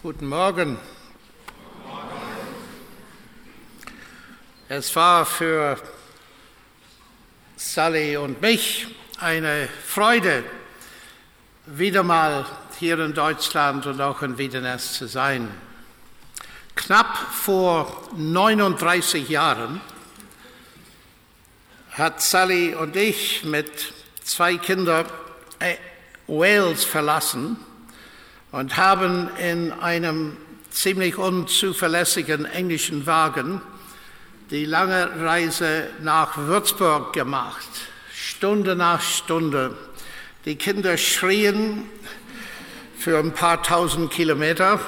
Guten Morgen. Es war für Sally und mich eine Freude, wieder mal hier in Deutschland und auch in Wiedenest zu sein. Knapp vor 39 Jahren hat Sally und ich mit zwei Kindern äh, Wales verlassen und haben in einem ziemlich unzuverlässigen englischen Wagen die lange Reise nach Würzburg gemacht, Stunde nach Stunde. Die Kinder schrien für ein paar tausend Kilometer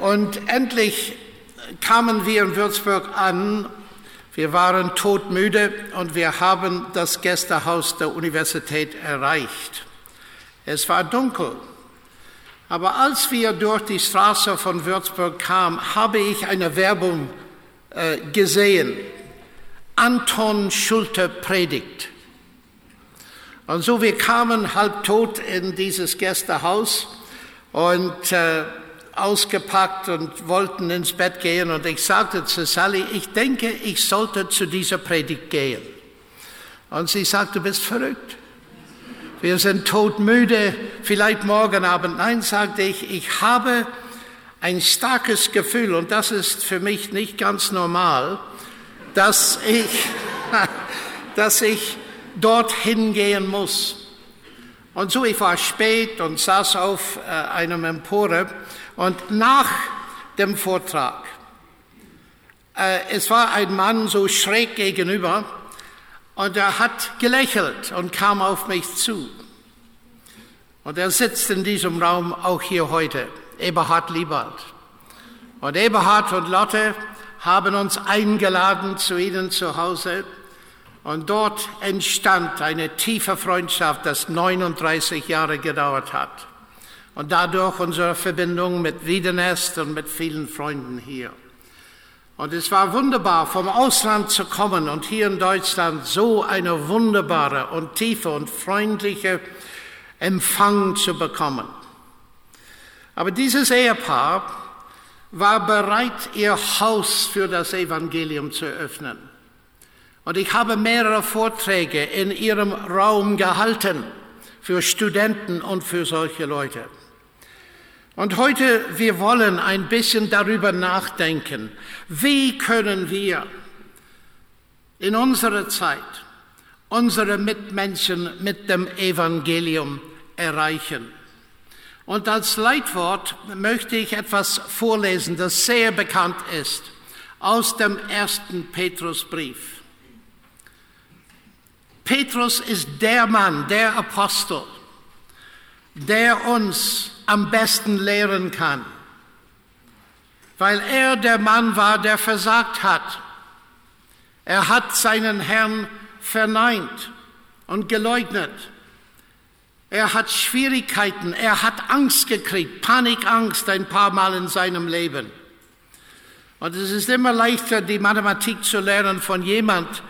und endlich kamen wir in Würzburg an. Wir waren todmüde und wir haben das Gästehaus der Universität erreicht. Es war dunkel aber als wir durch die Straße von Würzburg kamen, habe ich eine Werbung äh, gesehen. Anton Schulte predigt. Und so wir kamen halbtot in dieses Gästehaus und äh, ausgepackt und wollten ins Bett gehen. Und ich sagte zu Sally, ich denke, ich sollte zu dieser Predigt gehen. Und sie sagte, du bist verrückt wir sind todmüde, vielleicht morgen Abend. Nein, sagte ich, ich habe ein starkes Gefühl und das ist für mich nicht ganz normal, dass ich, dass ich dorthin gehen muss. Und so, ich war spät und saß auf äh, einem Empore und nach dem Vortrag, äh, es war ein Mann so schräg gegenüber, und er hat gelächelt und kam auf mich zu. Und er sitzt in diesem Raum auch hier heute, Eberhard Liebert. Und Eberhard und Lotte haben uns eingeladen zu ihnen zu Hause. Und dort entstand eine tiefe Freundschaft, das 39 Jahre gedauert hat. Und dadurch unsere Verbindung mit Wiedenest und mit vielen Freunden hier. Und es war wunderbar, vom Ausland zu kommen und hier in Deutschland so eine wunderbare und tiefe und freundliche Empfang zu bekommen. Aber dieses Ehepaar war bereit, ihr Haus für das Evangelium zu öffnen. Und ich habe mehrere Vorträge in ihrem Raum gehalten für Studenten und für solche Leute. Und heute, wir wollen ein bisschen darüber nachdenken, wie können wir in unserer Zeit unsere Mitmenschen mit dem Evangelium erreichen. Und als Leitwort möchte ich etwas vorlesen, das sehr bekannt ist, aus dem ersten Petrusbrief. Petrus ist der Mann, der Apostel, der uns am besten lehren kann, weil er der Mann war, der versagt hat. Er hat seinen Herrn verneint und geleugnet. Er hat Schwierigkeiten, er hat Angst gekriegt, Panikangst ein paar Mal in seinem Leben. Und es ist immer leichter, die Mathematik zu lernen von jemand,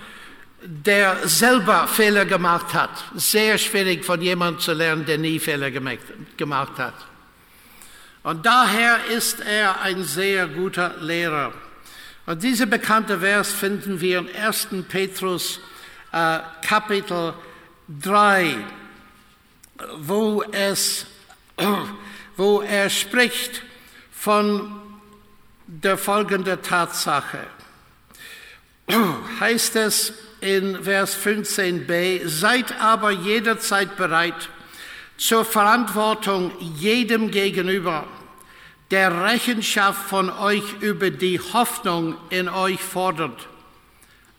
der selber Fehler gemacht hat. Sehr schwierig von jemandem zu lernen, der nie Fehler gemacht hat. Und daher ist er ein sehr guter Lehrer. Und dieser bekannte Vers finden wir in 1. Petrus äh, Kapitel 3, wo, es, wo er spricht von der folgenden Tatsache. Heißt es in Vers 15b, seid aber jederzeit bereit, zur Verantwortung jedem gegenüber, der Rechenschaft von euch über die Hoffnung in euch fordert,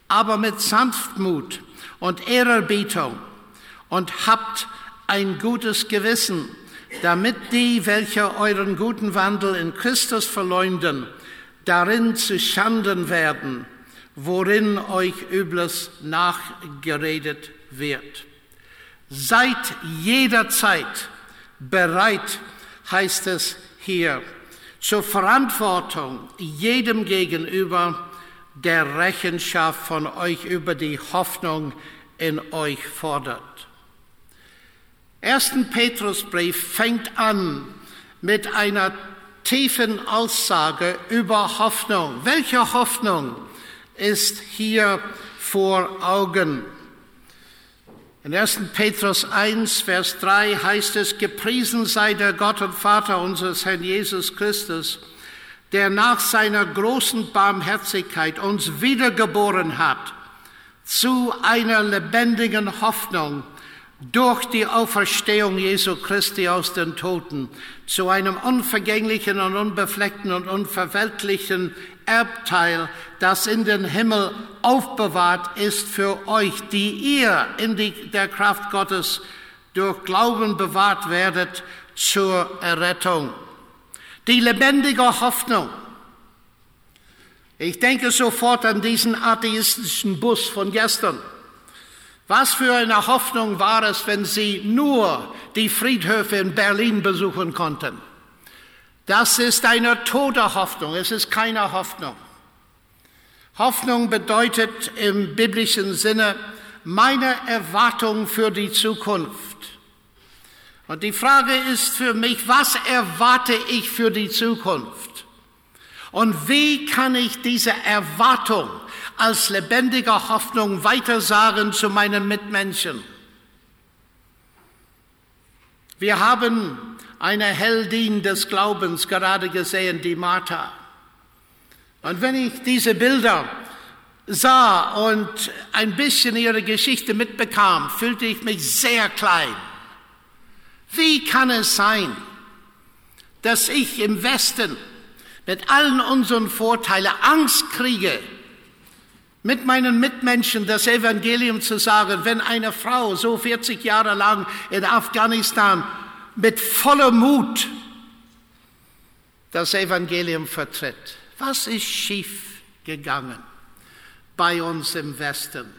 aber mit Sanftmut und Ehrerbietung und habt ein gutes Gewissen, damit die, welche euren guten Wandel in Christus verleumden, darin zu Schanden werden, worin euch Übles nachgeredet wird. Seid jederzeit bereit, heißt es hier, zur Verantwortung jedem gegenüber, der Rechenschaft von euch über die Hoffnung in euch fordert. 1. Petrusbrief fängt an mit einer tiefen Aussage über Hoffnung. Welche Hoffnung ist hier vor Augen? In 1. Petrus 1, Vers 3 heißt es, gepriesen sei der Gott und Vater unseres Herrn Jesus Christus, der nach seiner großen Barmherzigkeit uns wiedergeboren hat zu einer lebendigen Hoffnung durch die Auferstehung Jesu Christi aus den Toten zu einem unvergänglichen und unbefleckten und unverweltlichen Erbteil, das in den Himmel aufbewahrt ist für euch, die ihr in die, der Kraft Gottes durch Glauben bewahrt werdet zur Errettung. Die lebendige Hoffnung. Ich denke sofort an diesen atheistischen Bus von gestern. Was für eine Hoffnung war es, wenn sie nur die Friedhöfe in Berlin besuchen konnten? Das ist eine tote Hoffnung, es ist keine Hoffnung. Hoffnung bedeutet im biblischen Sinne meine Erwartung für die Zukunft. Und die Frage ist für mich, was erwarte ich für die Zukunft? Und wie kann ich diese Erwartung als lebendiger Hoffnung weitersagen zu meinen Mitmenschen? Wir haben eine Heldin des Glaubens gerade gesehen, die Martha. Und wenn ich diese Bilder sah und ein bisschen ihre Geschichte mitbekam, fühlte ich mich sehr klein. Wie kann es sein, dass ich im Westen mit allen unseren Vorteilen Angst kriege, mit meinen Mitmenschen das Evangelium zu sagen, wenn eine Frau so 40 Jahre lang in Afghanistan mit voller Mut das Evangelium vertritt. Was ist schief gegangen bei uns im Westen?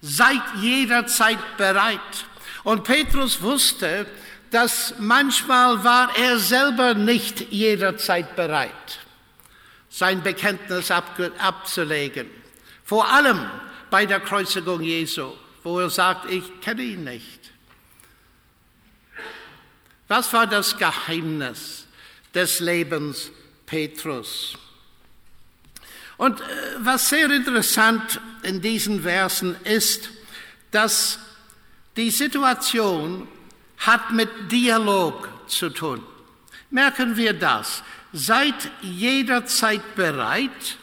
Seid jederzeit bereit. Und Petrus wusste, dass manchmal war er selber nicht jederzeit bereit, sein Bekenntnis abzulegen. Vor allem bei der Kreuzigung Jesu, wo er sagt, ich kenne ihn nicht. Was war das Geheimnis des Lebens Petrus? Und äh, was sehr interessant in diesen Versen ist, dass die Situation hat mit Dialog zu tun. Merken wir das. Seid jederzeit bereit,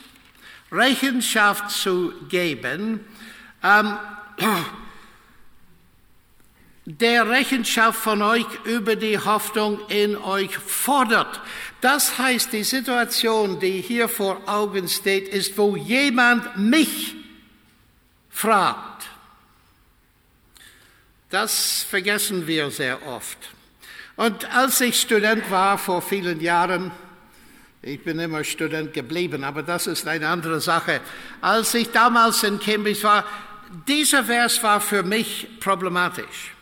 Rechenschaft zu geben. Ähm, der Rechenschaft von euch über die Hoffnung in euch fordert. Das heißt, die Situation, die hier vor Augen steht, ist, wo jemand mich fragt. Das vergessen wir sehr oft. Und als ich Student war vor vielen Jahren, ich bin immer Student geblieben, aber das ist eine andere Sache. Als ich damals in Cambridge war, dieser Vers war für mich problematisch.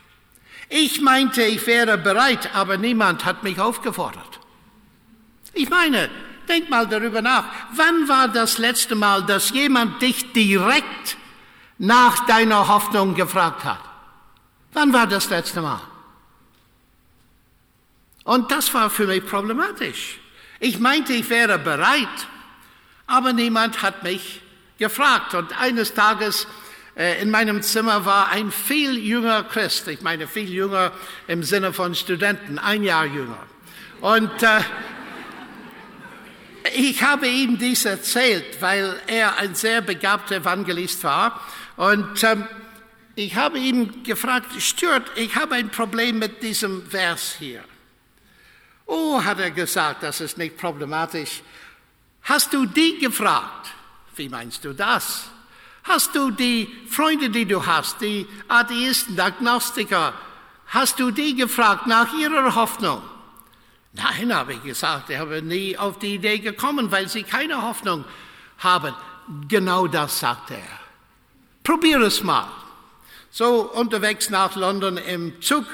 Ich meinte, ich wäre bereit, aber niemand hat mich aufgefordert. Ich meine, denk mal darüber nach. Wann war das letzte Mal, dass jemand dich direkt nach deiner Hoffnung gefragt hat? Wann war das letzte Mal? Und das war für mich problematisch. Ich meinte, ich wäre bereit, aber niemand hat mich gefragt. Und eines Tages in meinem Zimmer war ein viel jünger Christ, ich meine viel jünger im Sinne von Studenten, ein Jahr jünger. Und äh, ich habe ihm dies erzählt, weil er ein sehr begabter Evangelist war. Und ähm, ich habe ihn gefragt, Stört, ich habe ein Problem mit diesem Vers hier. Oh, hat er gesagt, das ist nicht problematisch. Hast du die gefragt? Wie meinst du das? Hast du die Freunde, die du hast, die Atheisten, die Agnostiker, hast du die gefragt nach ihrer Hoffnung? Nein, habe ich gesagt, ich habe nie auf die Idee gekommen, weil sie keine Hoffnung haben. Genau das sagt er. Probier es mal. So unterwegs nach London im Zug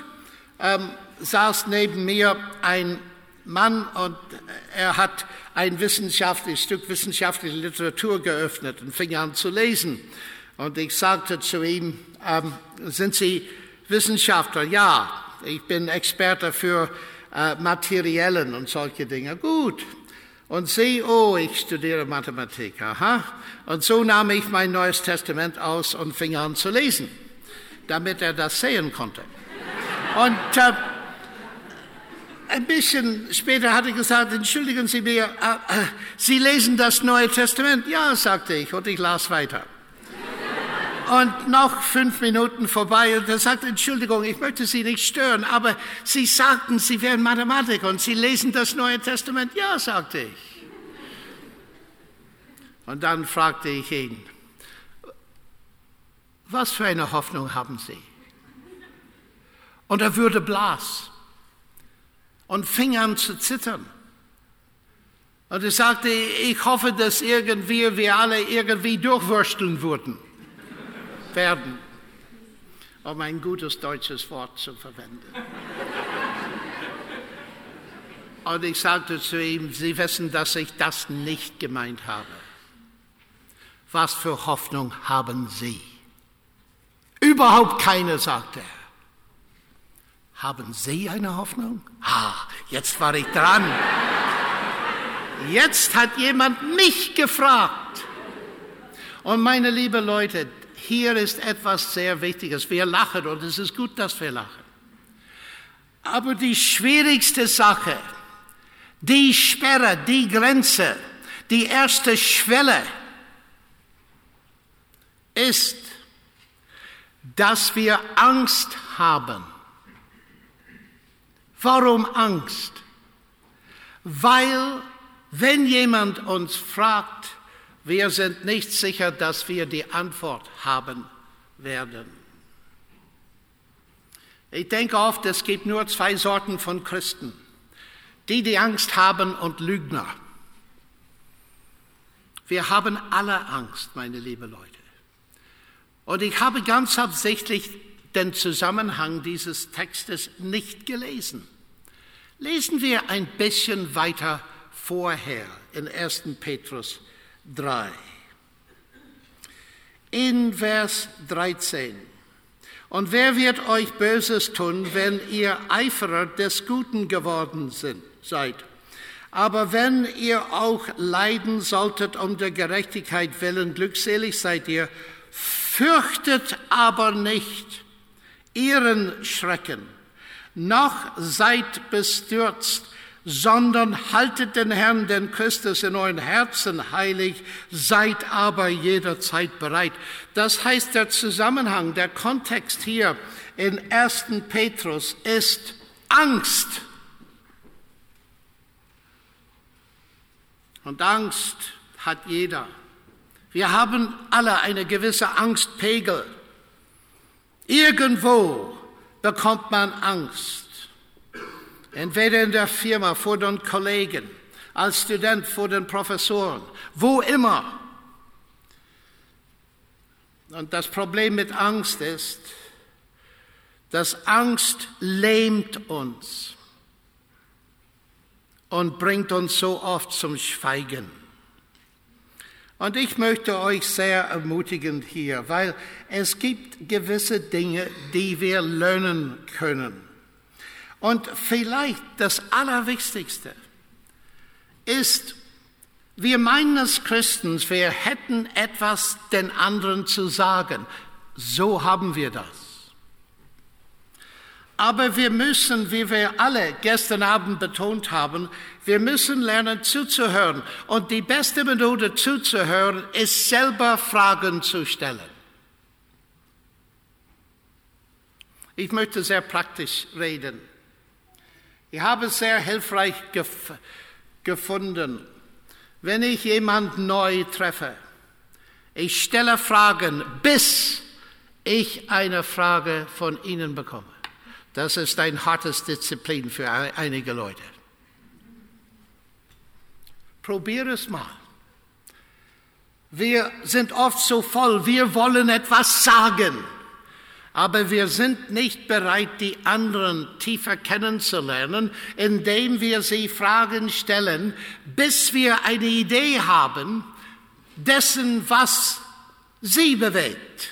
ähm, saß neben mir ein Mann und er hat ein wissenschaftliches Stück wissenschaftliche Literatur geöffnet und fing an zu lesen. Und ich sagte zu ihm, ähm, sind Sie Wissenschaftler? Ja, ich bin Experte für äh, materiellen und solche Dinge. Gut. Und sie, oh, ich studiere Mathematik, aha. Und so nahm ich mein Neues Testament aus und fing an zu lesen, damit er das sehen konnte. Und äh, ein bisschen später hatte ich gesagt, entschuldigen Sie mir, äh, äh, Sie lesen das Neue Testament? Ja, sagte ich, und ich las weiter. Und noch fünf Minuten vorbei und er sagte, Entschuldigung, ich möchte Sie nicht stören, aber Sie sagten, Sie wären Mathematiker und Sie lesen das Neue Testament. Ja, sagte ich. Und dann fragte ich ihn, was für eine Hoffnung haben Sie? Und er würde blass und fing an zu zittern. Und er sagte, ich hoffe, dass irgendwie wir alle irgendwie durchwursteln würden, werden, um ein gutes deutsches Wort zu verwenden. Und ich sagte zu ihm, Sie wissen, dass ich das nicht gemeint habe. Was für Hoffnung haben Sie? Überhaupt keine, sagte er. Haben Sie eine Hoffnung? Ha, jetzt war ich dran. Jetzt hat jemand mich gefragt. Und meine lieben Leute, hier ist etwas sehr Wichtiges. Wir lachen und es ist gut, dass wir lachen. Aber die schwierigste Sache, die Sperre, die Grenze, die erste Schwelle ist, dass wir Angst haben Warum Angst? Weil, wenn jemand uns fragt, wir sind nicht sicher, dass wir die Antwort haben werden. Ich denke oft, es gibt nur zwei Sorten von Christen. Die, die Angst haben und Lügner. Wir haben alle Angst, meine lieben Leute. Und ich habe ganz absichtlich den Zusammenhang dieses Textes nicht gelesen. Lesen wir ein bisschen weiter vorher in 1. Petrus 3. In Vers 13. Und wer wird euch Böses tun, wenn ihr Eiferer des Guten geworden sind, seid? Aber wenn ihr auch leiden solltet um der Gerechtigkeit willen, glückselig seid ihr, fürchtet aber nicht ihren Schrecken, noch seid bestürzt, sondern haltet den Herrn, den Christus in euren Herzen heilig, seid aber jederzeit bereit. Das heißt, der Zusammenhang, der Kontext hier in 1. Petrus ist Angst. Und Angst hat jeder. Wir haben alle eine gewisse Angstpegel. Irgendwo bekommt man Angst. Entweder in der Firma, vor den Kollegen, als Student, vor den Professoren, wo immer. Und das Problem mit Angst ist, dass Angst lähmt uns und bringt uns so oft zum Schweigen. Und ich möchte euch sehr ermutigen hier, weil es gibt gewisse Dinge, die wir lernen können. Und vielleicht das Allerwichtigste ist, wir meinen als Christen, wir hätten etwas den anderen zu sagen. So haben wir das. Aber wir müssen, wie wir alle gestern Abend betont haben, wir müssen lernen zuzuhören. Und die beste Methode zuzuhören ist selber Fragen zu stellen. Ich möchte sehr praktisch reden. Ich habe es sehr hilfreich gef gefunden, wenn ich jemanden neu treffe. Ich stelle Fragen, bis ich eine Frage von Ihnen bekomme. Das ist ein hartes Disziplin für einige Leute. Probier es mal. Wir sind oft so voll, wir wollen etwas sagen, aber wir sind nicht bereit, die anderen tiefer kennenzulernen, indem wir sie Fragen stellen, bis wir eine Idee haben dessen, was sie bewegt.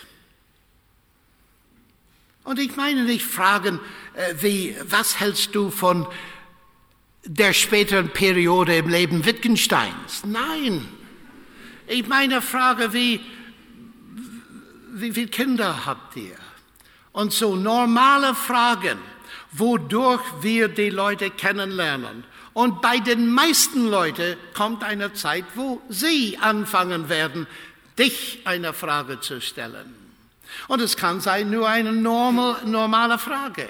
Und ich meine nicht Fragen äh, wie, was hältst du von der späteren Periode im Leben Wittgensteins. Nein. Ich meine, frage, wie, wie viele Kinder habt ihr? Und so normale Fragen, wodurch wir die Leute kennenlernen. Und bei den meisten Leuten kommt eine Zeit, wo sie anfangen werden, dich eine Frage zu stellen. Und es kann sein nur eine normal, normale Frage.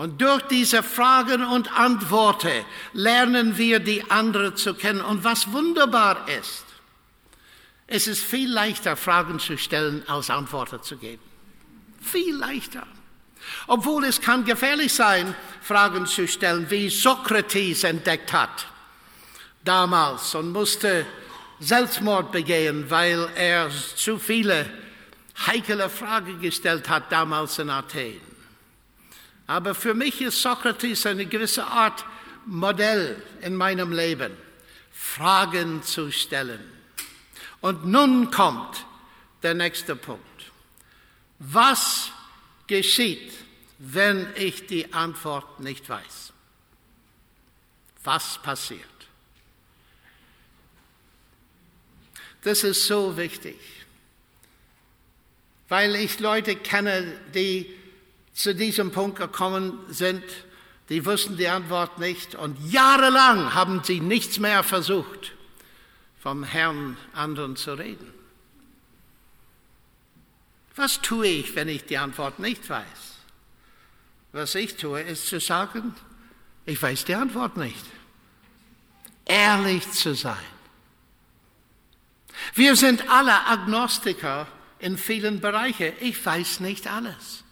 Und durch diese Fragen und Antworten lernen wir die andere zu kennen. Und was wunderbar ist, es ist viel leichter, Fragen zu stellen, als Antworten zu geben. Viel leichter. Obwohl es kann gefährlich sein, Fragen zu stellen, wie Sokrates entdeckt hat damals und musste Selbstmord begehen, weil er zu viele heikle Fragen gestellt hat damals in Athen. Aber für mich ist Sokrates eine gewisse Art Modell in meinem Leben, Fragen zu stellen. Und nun kommt der nächste Punkt. Was geschieht, wenn ich die Antwort nicht weiß? Was passiert? Das ist so wichtig, weil ich Leute kenne, die zu diesem Punkt gekommen sind, die wussten die Antwort nicht und jahrelang haben sie nichts mehr versucht, vom Herrn anderen zu reden. Was tue ich, wenn ich die Antwort nicht weiß? Was ich tue, ist zu sagen, ich weiß die Antwort nicht. Ehrlich zu sein. Wir sind alle Agnostiker in vielen Bereichen. Ich weiß nicht alles.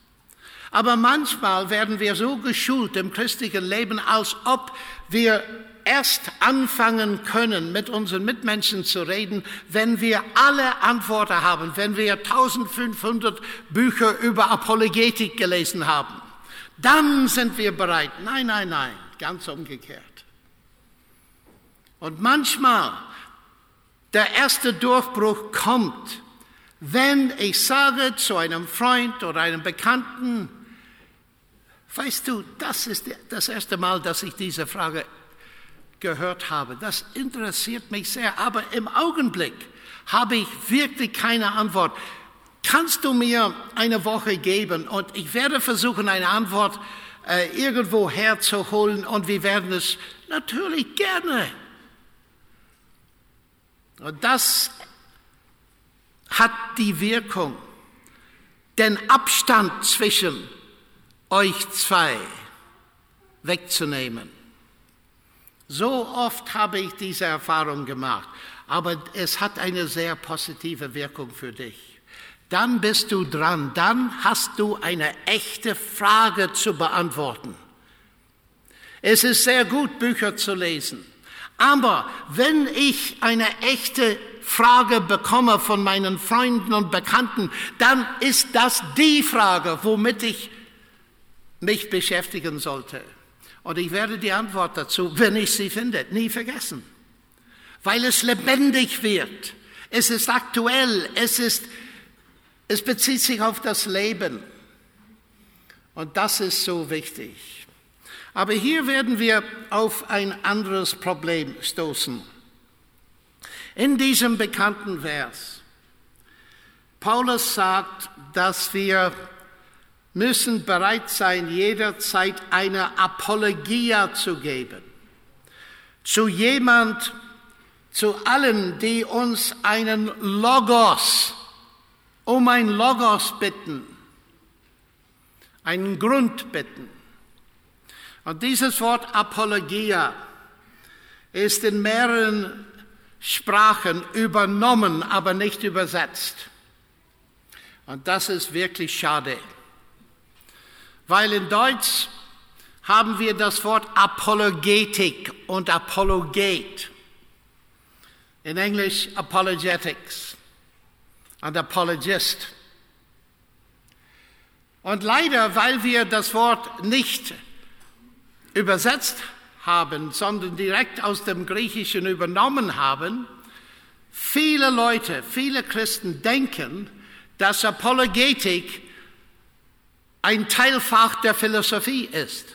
Aber manchmal werden wir so geschult im christlichen Leben, als ob wir erst anfangen können, mit unseren Mitmenschen zu reden, wenn wir alle Antworten haben, wenn wir 1500 Bücher über Apologetik gelesen haben. Dann sind wir bereit. Nein, nein, nein, ganz umgekehrt. Und manchmal der erste Durchbruch kommt, wenn ich sage zu einem Freund oder einem Bekannten, Weißt du, das ist das erste Mal, dass ich diese Frage gehört habe. Das interessiert mich sehr, aber im Augenblick habe ich wirklich keine Antwort. Kannst du mir eine Woche geben und ich werde versuchen, eine Antwort äh, irgendwo herzuholen und wir werden es natürlich gerne. Und das hat die Wirkung, den Abstand zwischen euch zwei wegzunehmen. So oft habe ich diese Erfahrung gemacht, aber es hat eine sehr positive Wirkung für dich. Dann bist du dran, dann hast du eine echte Frage zu beantworten. Es ist sehr gut, Bücher zu lesen, aber wenn ich eine echte Frage bekomme von meinen Freunden und Bekannten, dann ist das die Frage, womit ich mich beschäftigen sollte. Und ich werde die Antwort dazu, wenn ich sie finde, nie vergessen. Weil es lebendig wird. Es ist aktuell. Es ist, es bezieht sich auf das Leben. Und das ist so wichtig. Aber hier werden wir auf ein anderes Problem stoßen. In diesem bekannten Vers. Paulus sagt, dass wir müssen bereit sein, jederzeit eine Apologia zu geben. Zu jemand, zu allen, die uns einen Logos, um ein Logos bitten, einen Grund bitten. Und dieses Wort Apologia ist in mehreren Sprachen übernommen, aber nicht übersetzt. Und das ist wirklich schade weil in Deutsch haben wir das Wort Apologetik und Apologet. In Englisch Apologetics und Apologist. Und leider, weil wir das Wort nicht übersetzt haben, sondern direkt aus dem Griechischen übernommen haben, viele Leute, viele Christen denken, dass Apologetik ein Teilfach der Philosophie ist.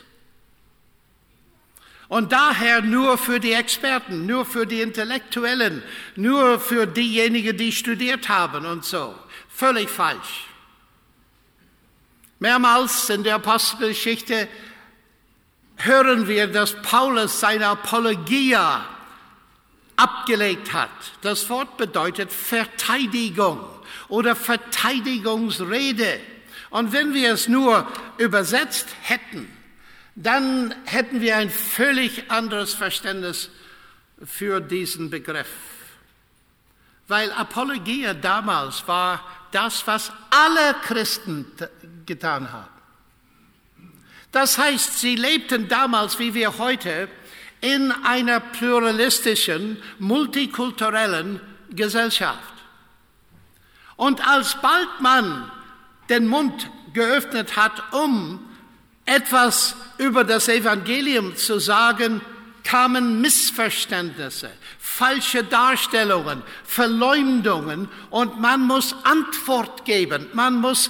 Und daher nur für die Experten, nur für die Intellektuellen, nur für diejenigen, die studiert haben und so. Völlig falsch. Mehrmals in der Apostelgeschichte hören wir, dass Paulus seine Apologia abgelegt hat. Das Wort bedeutet Verteidigung oder Verteidigungsrede. Und wenn wir es nur übersetzt hätten, dann hätten wir ein völlig anderes Verständnis für diesen Begriff. Weil Apologia damals war das, was alle Christen getan haben. Das heißt, sie lebten damals, wie wir heute, in einer pluralistischen, multikulturellen Gesellschaft. Und alsbald man den Mund geöffnet hat, um etwas über das Evangelium zu sagen, kamen Missverständnisse, falsche Darstellungen, Verleumdungen und man muss Antwort geben. Man muss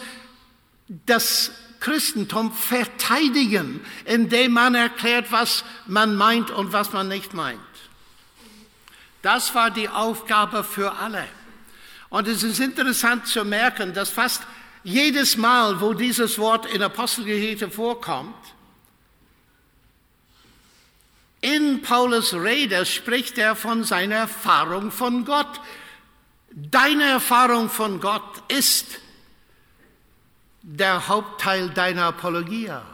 das Christentum verteidigen, indem man erklärt, was man meint und was man nicht meint. Das war die Aufgabe für alle. Und es ist interessant zu merken, dass fast jedes Mal, wo dieses Wort in Apostelgeschichte vorkommt, in Paulus Rede spricht er von seiner Erfahrung von Gott. Deine Erfahrung von Gott ist der Hauptteil deiner Apologia.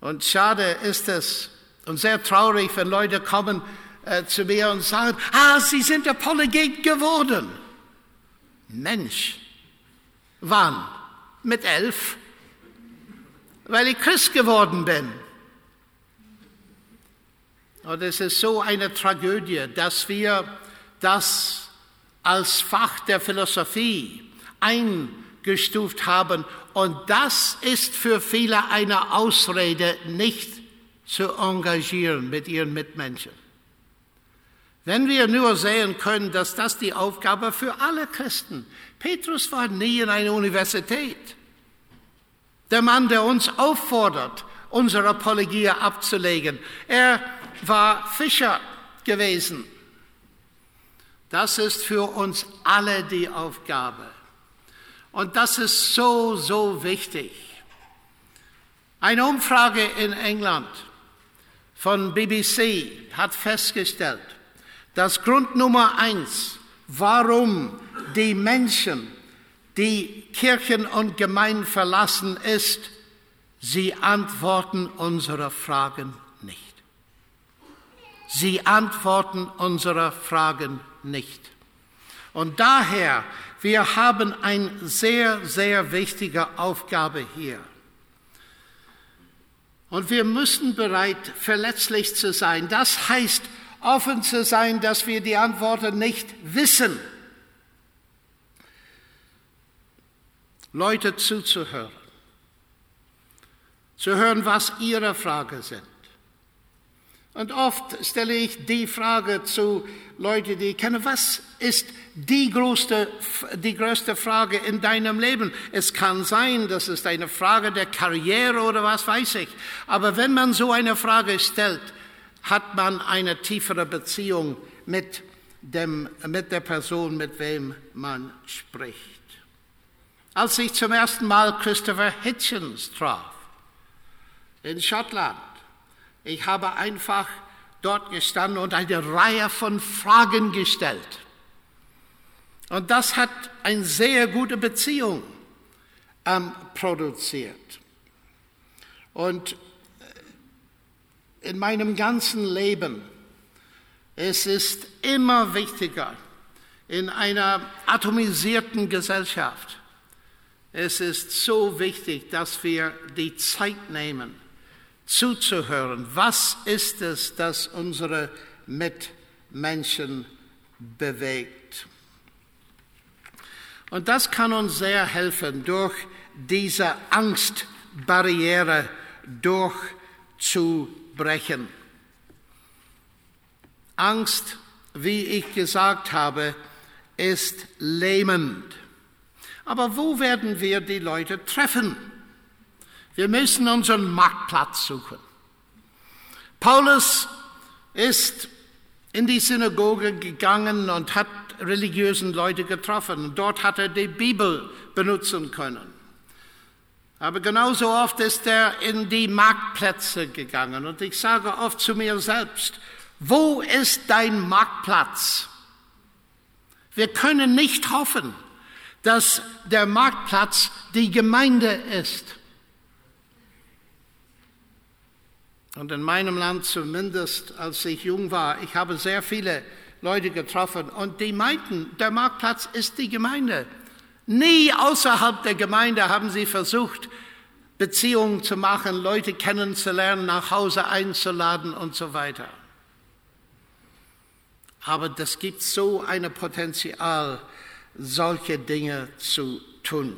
Und schade ist es und sehr traurig, wenn Leute kommen äh, zu mir und sagen, ah, sie sind Apologet geworden. Mensch, wann? Mit elf? Weil ich Christ geworden bin. Und es ist so eine Tragödie, dass wir das als Fach der Philosophie eingestuft haben. Und das ist für viele eine Ausrede, nicht zu engagieren mit ihren Mitmenschen. Wenn wir nur sehen können, dass das die Aufgabe für alle Christen. Petrus war nie in einer Universität. Der Mann, der uns auffordert, unsere Apologie abzulegen, er war Fischer gewesen. Das ist für uns alle die Aufgabe. Und das ist so, so wichtig. Eine Umfrage in England von BBC hat festgestellt, dass Grund Nummer eins, warum die Menschen die Kirchen und Gemeinden verlassen, ist, sie antworten unsere Fragen nicht. Sie antworten unsere Fragen nicht. Und daher wir haben eine sehr, sehr wichtige Aufgabe hier. Und wir müssen bereit, verletzlich zu sein. Das heißt, offen zu sein, dass wir die Antworten nicht wissen. Leute zuzuhören. Zu hören, was ihre Fragen sind. Und oft stelle ich die Frage zu Leuten, die ich kenne, was ist die größte, die größte Frage in deinem Leben? Es kann sein, das ist eine Frage der Karriere oder was weiß ich. Aber wenn man so eine Frage stellt, hat man eine tiefere Beziehung mit, dem, mit der Person, mit wem man spricht. Als ich zum ersten Mal Christopher Hitchens traf, in Schottland, ich habe einfach dort gestanden und eine Reihe von Fragen gestellt. Und das hat eine sehr gute Beziehung ähm, produziert. Und in meinem ganzen Leben, es ist immer wichtiger in einer atomisierten Gesellschaft. Es ist so wichtig, dass wir die Zeit nehmen, zuzuhören. Was ist es, das unsere Mitmenschen bewegt? Und das kann uns sehr helfen, durch diese Angstbarriere durchzubrechen. Angst, wie ich gesagt habe, ist lähmend. Aber wo werden wir die Leute treffen? Wir müssen unseren Marktplatz suchen. Paulus ist in die Synagoge gegangen und hat religiösen Leute getroffen. Dort hat er die Bibel benutzen können. Aber genauso oft ist er in die Marktplätze gegangen. Und ich sage oft zu mir selbst, wo ist dein Marktplatz? Wir können nicht hoffen, dass der Marktplatz die Gemeinde ist. Und in meinem Land zumindest, als ich jung war, ich habe sehr viele Leute getroffen und die meinten, der Marktplatz ist die Gemeinde. Nie außerhalb der Gemeinde haben sie versucht, Beziehungen zu machen, Leute kennenzulernen, nach Hause einzuladen und so weiter. Aber das gibt so ein Potenzial, solche Dinge zu tun.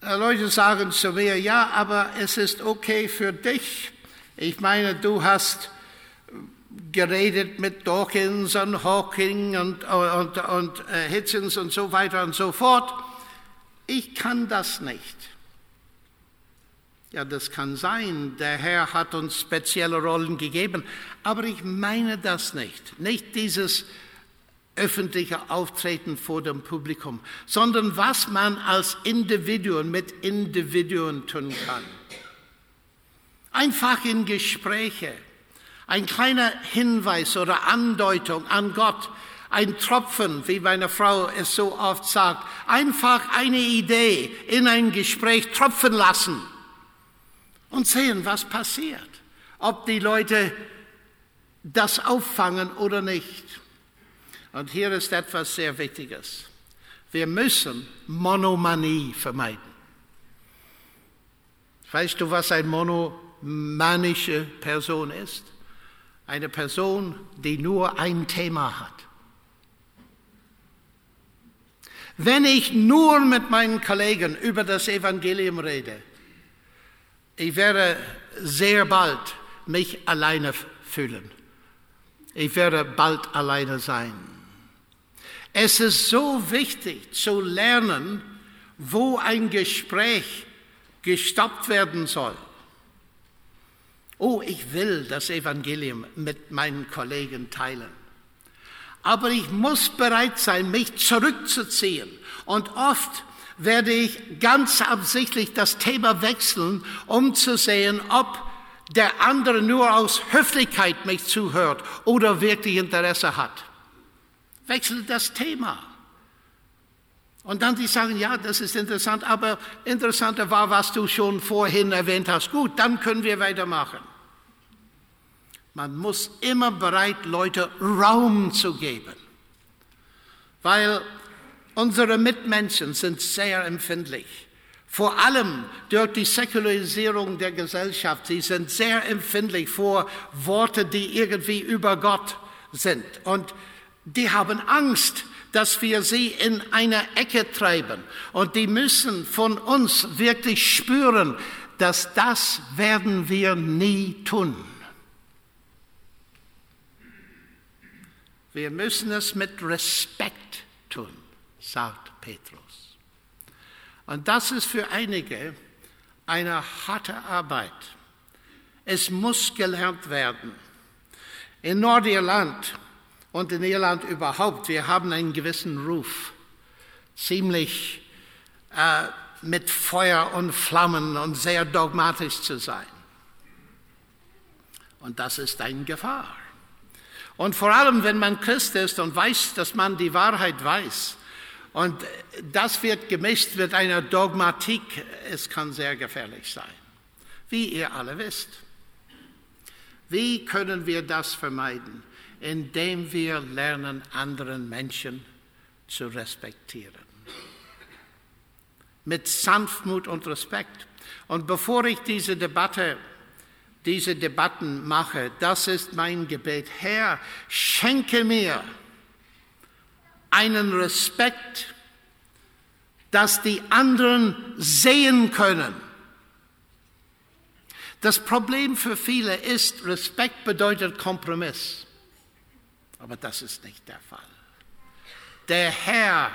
Äh, Leute sagen zu mir, ja, aber es ist okay für dich. Ich meine, du hast geredet mit Dawkins und Hawking und, und, und äh, Hitchens und so weiter und so fort. Ich kann das nicht. Ja, das kann sein. Der Herr hat uns spezielle Rollen gegeben, aber ich meine das nicht. Nicht dieses öffentliche Auftreten vor dem Publikum, sondern was man als Individuum mit Individuen tun kann. Einfach in Gespräche, ein kleiner Hinweis oder Andeutung an Gott, ein Tropfen, wie meine Frau es so oft sagt, einfach eine Idee in ein Gespräch tropfen lassen und sehen, was passiert, ob die Leute das auffangen oder nicht. Und hier ist etwas sehr Wichtiges. Wir müssen Monomanie vermeiden. Weißt du, was eine monomanische Person ist? Eine Person, die nur ein Thema hat. Wenn ich nur mit meinen Kollegen über das Evangelium rede, ich werde sehr bald mich alleine fühlen. Ich werde bald alleine sein. Es ist so wichtig zu lernen, wo ein Gespräch gestoppt werden soll. Oh, ich will das Evangelium mit meinen Kollegen teilen. Aber ich muss bereit sein, mich zurückzuziehen. Und oft werde ich ganz absichtlich das Thema wechseln, um zu sehen, ob der andere nur aus Höflichkeit mich zuhört oder wirklich Interesse hat wechselt das Thema. Und dann die sagen, ja, das ist interessant, aber interessanter war, was du schon vorhin erwähnt hast. Gut, dann können wir weitermachen. Man muss immer bereit, Leute Raum zu geben, weil unsere Mitmenschen sind sehr empfindlich. Vor allem durch die Säkularisierung der Gesellschaft. Sie sind sehr empfindlich vor Worte, die irgendwie über Gott sind. Und die haben Angst, dass wir sie in eine Ecke treiben. Und die müssen von uns wirklich spüren, dass das werden wir nie tun. Wir müssen es mit Respekt tun, sagt Petrus. Und das ist für einige eine harte Arbeit. Es muss gelernt werden. In Nordirland und in Irland überhaupt, wir haben einen gewissen Ruf, ziemlich äh, mit Feuer und Flammen und sehr dogmatisch zu sein. Und das ist eine Gefahr. Und vor allem, wenn man Christ ist und weiß, dass man die Wahrheit weiß, und das wird gemischt mit einer Dogmatik, es kann sehr gefährlich sein, wie ihr alle wisst. Wie können wir das vermeiden? indem wir lernen, anderen Menschen zu respektieren. Mit Sanftmut und Respekt. Und bevor ich diese Debatte, diese Debatten mache, das ist mein Gebet. Herr, schenke mir einen Respekt, dass die anderen sehen können. Das Problem für viele ist, Respekt bedeutet Kompromiss. Aber das ist nicht der Fall. Der Herr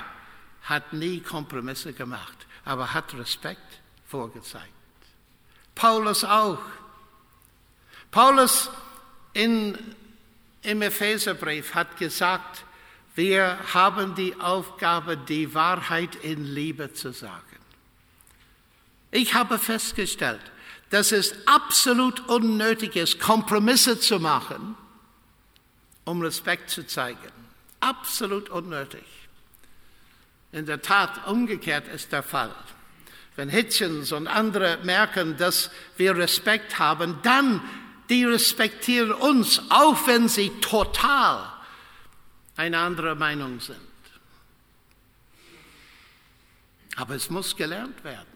hat nie Kompromisse gemacht, aber hat Respekt vorgezeigt. Paulus auch. Paulus in, im Epheserbrief hat gesagt, wir haben die Aufgabe, die Wahrheit in Liebe zu sagen. Ich habe festgestellt, dass es absolut unnötig ist, Kompromisse zu machen, um Respekt zu zeigen. Absolut unnötig. In der Tat, umgekehrt ist der Fall. Wenn Hitchens und andere merken, dass wir Respekt haben, dann die respektieren uns, auch wenn sie total eine andere Meinung sind. Aber es muss gelernt werden.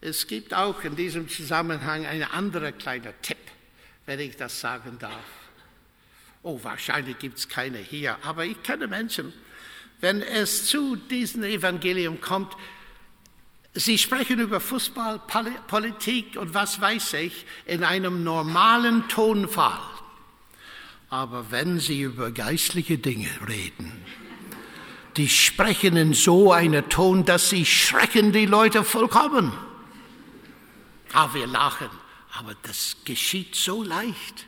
Es gibt auch in diesem Zusammenhang einen anderen kleiner Tipp, wenn ich das sagen darf. Oh, wahrscheinlich gibt es keine hier, aber ich kenne Menschen, wenn es zu diesem Evangelium kommt, sie sprechen über Fußball, Politik und was weiß ich in einem normalen Tonfall. Aber wenn sie über geistliche Dinge reden, die sprechen in so einem Ton, dass sie schrecken die Leute vollkommen. Ah, wir lachen, aber das geschieht so leicht.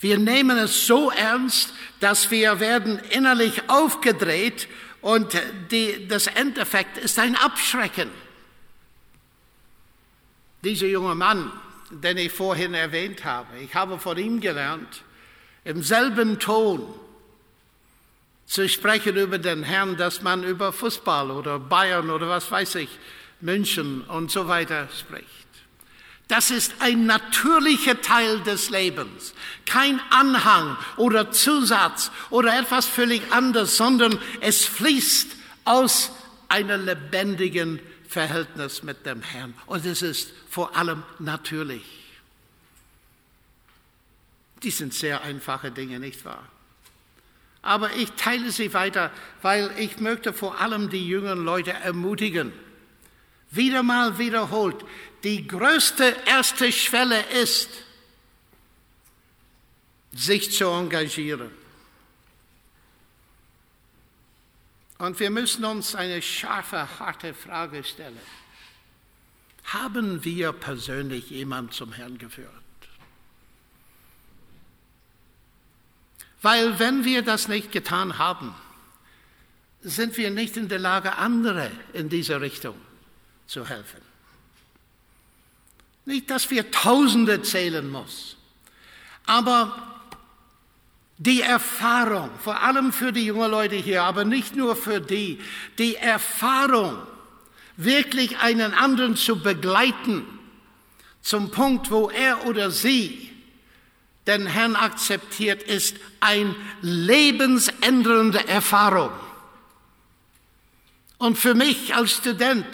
Wir nehmen es so ernst, dass wir werden innerlich aufgedreht und die, das Endeffekt ist ein Abschrecken. Dieser junge Mann, den ich vorhin erwähnt habe, ich habe von ihm gelernt, im selben Ton zu sprechen über den Herrn, dass man über Fußball oder Bayern oder was weiß ich, München und so weiter spricht. Das ist ein natürlicher Teil des Lebens, kein Anhang oder Zusatz oder etwas völlig anderes, sondern es fließt aus einem lebendigen Verhältnis mit dem Herrn. Und es ist vor allem natürlich. Die sind sehr einfache Dinge, nicht wahr? Aber ich teile sie weiter, weil ich möchte vor allem die jüngeren Leute ermutigen. Wieder mal wiederholt, die größte erste Schwelle ist, sich zu engagieren. Und wir müssen uns eine scharfe, harte Frage stellen. Haben wir persönlich jemanden zum Herrn geführt? Weil wenn wir das nicht getan haben, sind wir nicht in der Lage, andere in diese Richtung zu helfen. Nicht, dass wir Tausende zählen muss, aber die Erfahrung, vor allem für die jungen Leute hier, aber nicht nur für die, die Erfahrung, wirklich einen anderen zu begleiten, zum Punkt, wo er oder sie den Herrn akzeptiert, ist eine lebensändernde Erfahrung. Und für mich als Student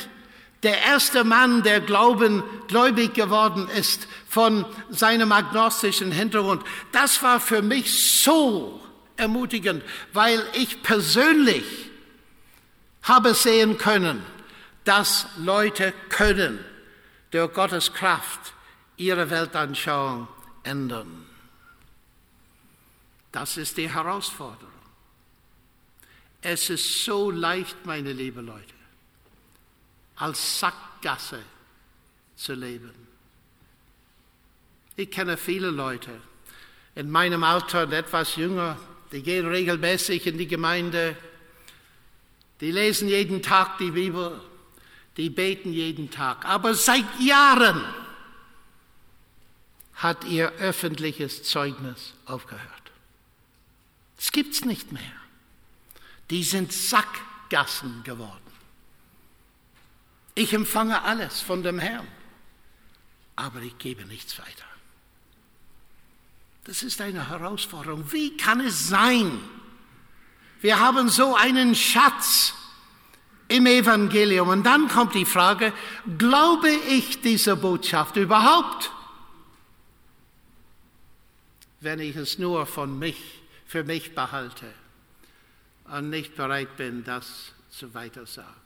der erste Mann, der Glauben, gläubig geworden ist von seinem agnostischen Hintergrund, das war für mich so ermutigend, weil ich persönlich habe sehen können, dass Leute können durch Gottes Kraft ihre Weltanschauung ändern. Das ist die Herausforderung. Es ist so leicht, meine lieben Leute als Sackgasse zu leben. Ich kenne viele Leute in meinem Alter und etwas jünger, die gehen regelmäßig in die Gemeinde, die lesen jeden Tag die Bibel, die beten jeden Tag. Aber seit Jahren hat ihr öffentliches Zeugnis aufgehört. Das gibt es nicht mehr. Die sind Sackgassen geworden. Ich empfange alles von dem Herrn, aber ich gebe nichts weiter. Das ist eine Herausforderung. Wie kann es sein? Wir haben so einen Schatz im Evangelium und dann kommt die Frage, glaube ich dieser Botschaft überhaupt? Wenn ich es nur von mich, für mich behalte und nicht bereit bin, das zu weitersagen.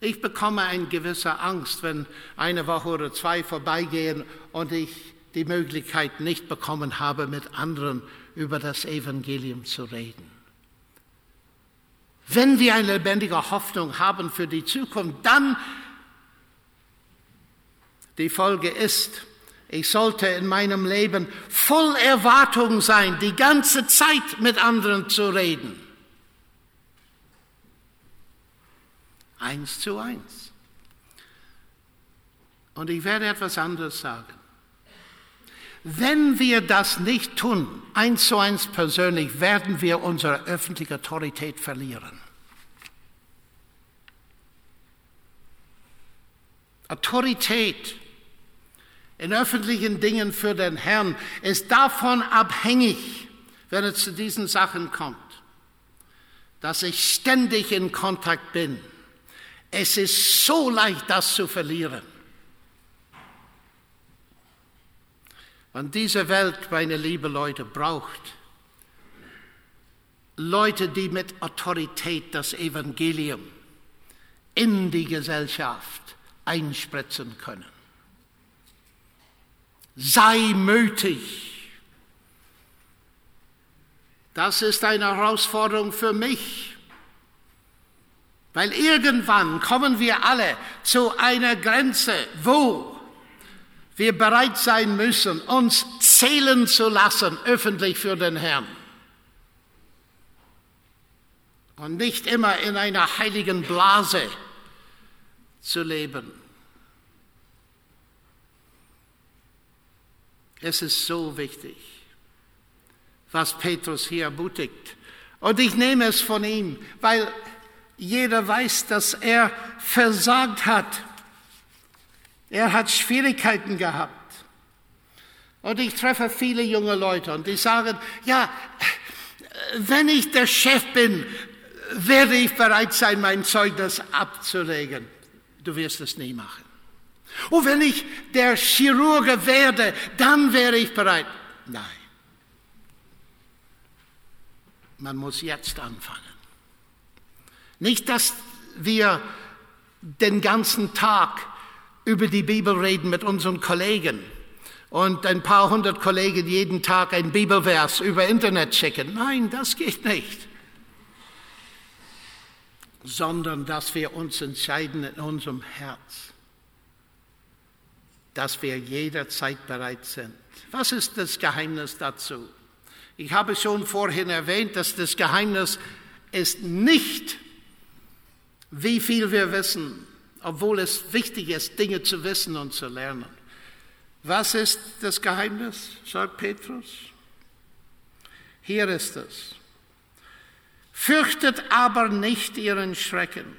Ich bekomme eine gewisse Angst, wenn eine Woche oder zwei vorbeigehen und ich die Möglichkeit nicht bekommen habe, mit anderen über das Evangelium zu reden. Wenn wir eine lebendige Hoffnung haben für die Zukunft, dann die Folge ist, Ich sollte in meinem Leben voll Erwartung sein, die ganze Zeit mit anderen zu reden. Eins zu eins. Und ich werde etwas anderes sagen. Wenn wir das nicht tun, eins zu eins persönlich, werden wir unsere öffentliche Autorität verlieren. Autorität in öffentlichen Dingen für den Herrn ist davon abhängig, wenn es zu diesen Sachen kommt, dass ich ständig in Kontakt bin. Es ist so leicht, das zu verlieren. Und diese Welt, meine liebe Leute, braucht Leute, die mit Autorität das Evangelium in die Gesellschaft einspritzen können. Sei mutig. Das ist eine Herausforderung für mich, weil irgendwann kommen wir alle zu einer Grenze, wo wir bereit sein müssen, uns zählen zu lassen, öffentlich für den Herrn. Und nicht immer in einer heiligen Blase zu leben. Es ist so wichtig, was Petrus hier ermutigt. Und ich nehme es von ihm, weil jeder weiß, dass er versagt hat. Er hat Schwierigkeiten gehabt. Und ich treffe viele junge Leute und die sagen, ja, wenn ich der Chef bin, werde ich bereit sein, mein Zeugnis abzulegen. Du wirst es nie machen. Und wenn ich der Chirurge werde, dann wäre ich bereit. Nein. Man muss jetzt anfangen. Nicht, dass wir den ganzen Tag über die Bibel reden mit unseren Kollegen und ein paar hundert Kollegen jeden Tag ein Bibelvers über Internet schicken. Nein, das geht nicht. Sondern dass wir uns entscheiden in unserem Herz dass wir jederzeit bereit sind. Was ist das Geheimnis dazu? Ich habe schon vorhin erwähnt, dass das Geheimnis ist nicht, wie viel wir wissen, obwohl es wichtig ist, Dinge zu wissen und zu lernen. Was ist das Geheimnis, sagt Petrus? Hier ist es. Fürchtet aber nicht ihren Schrecken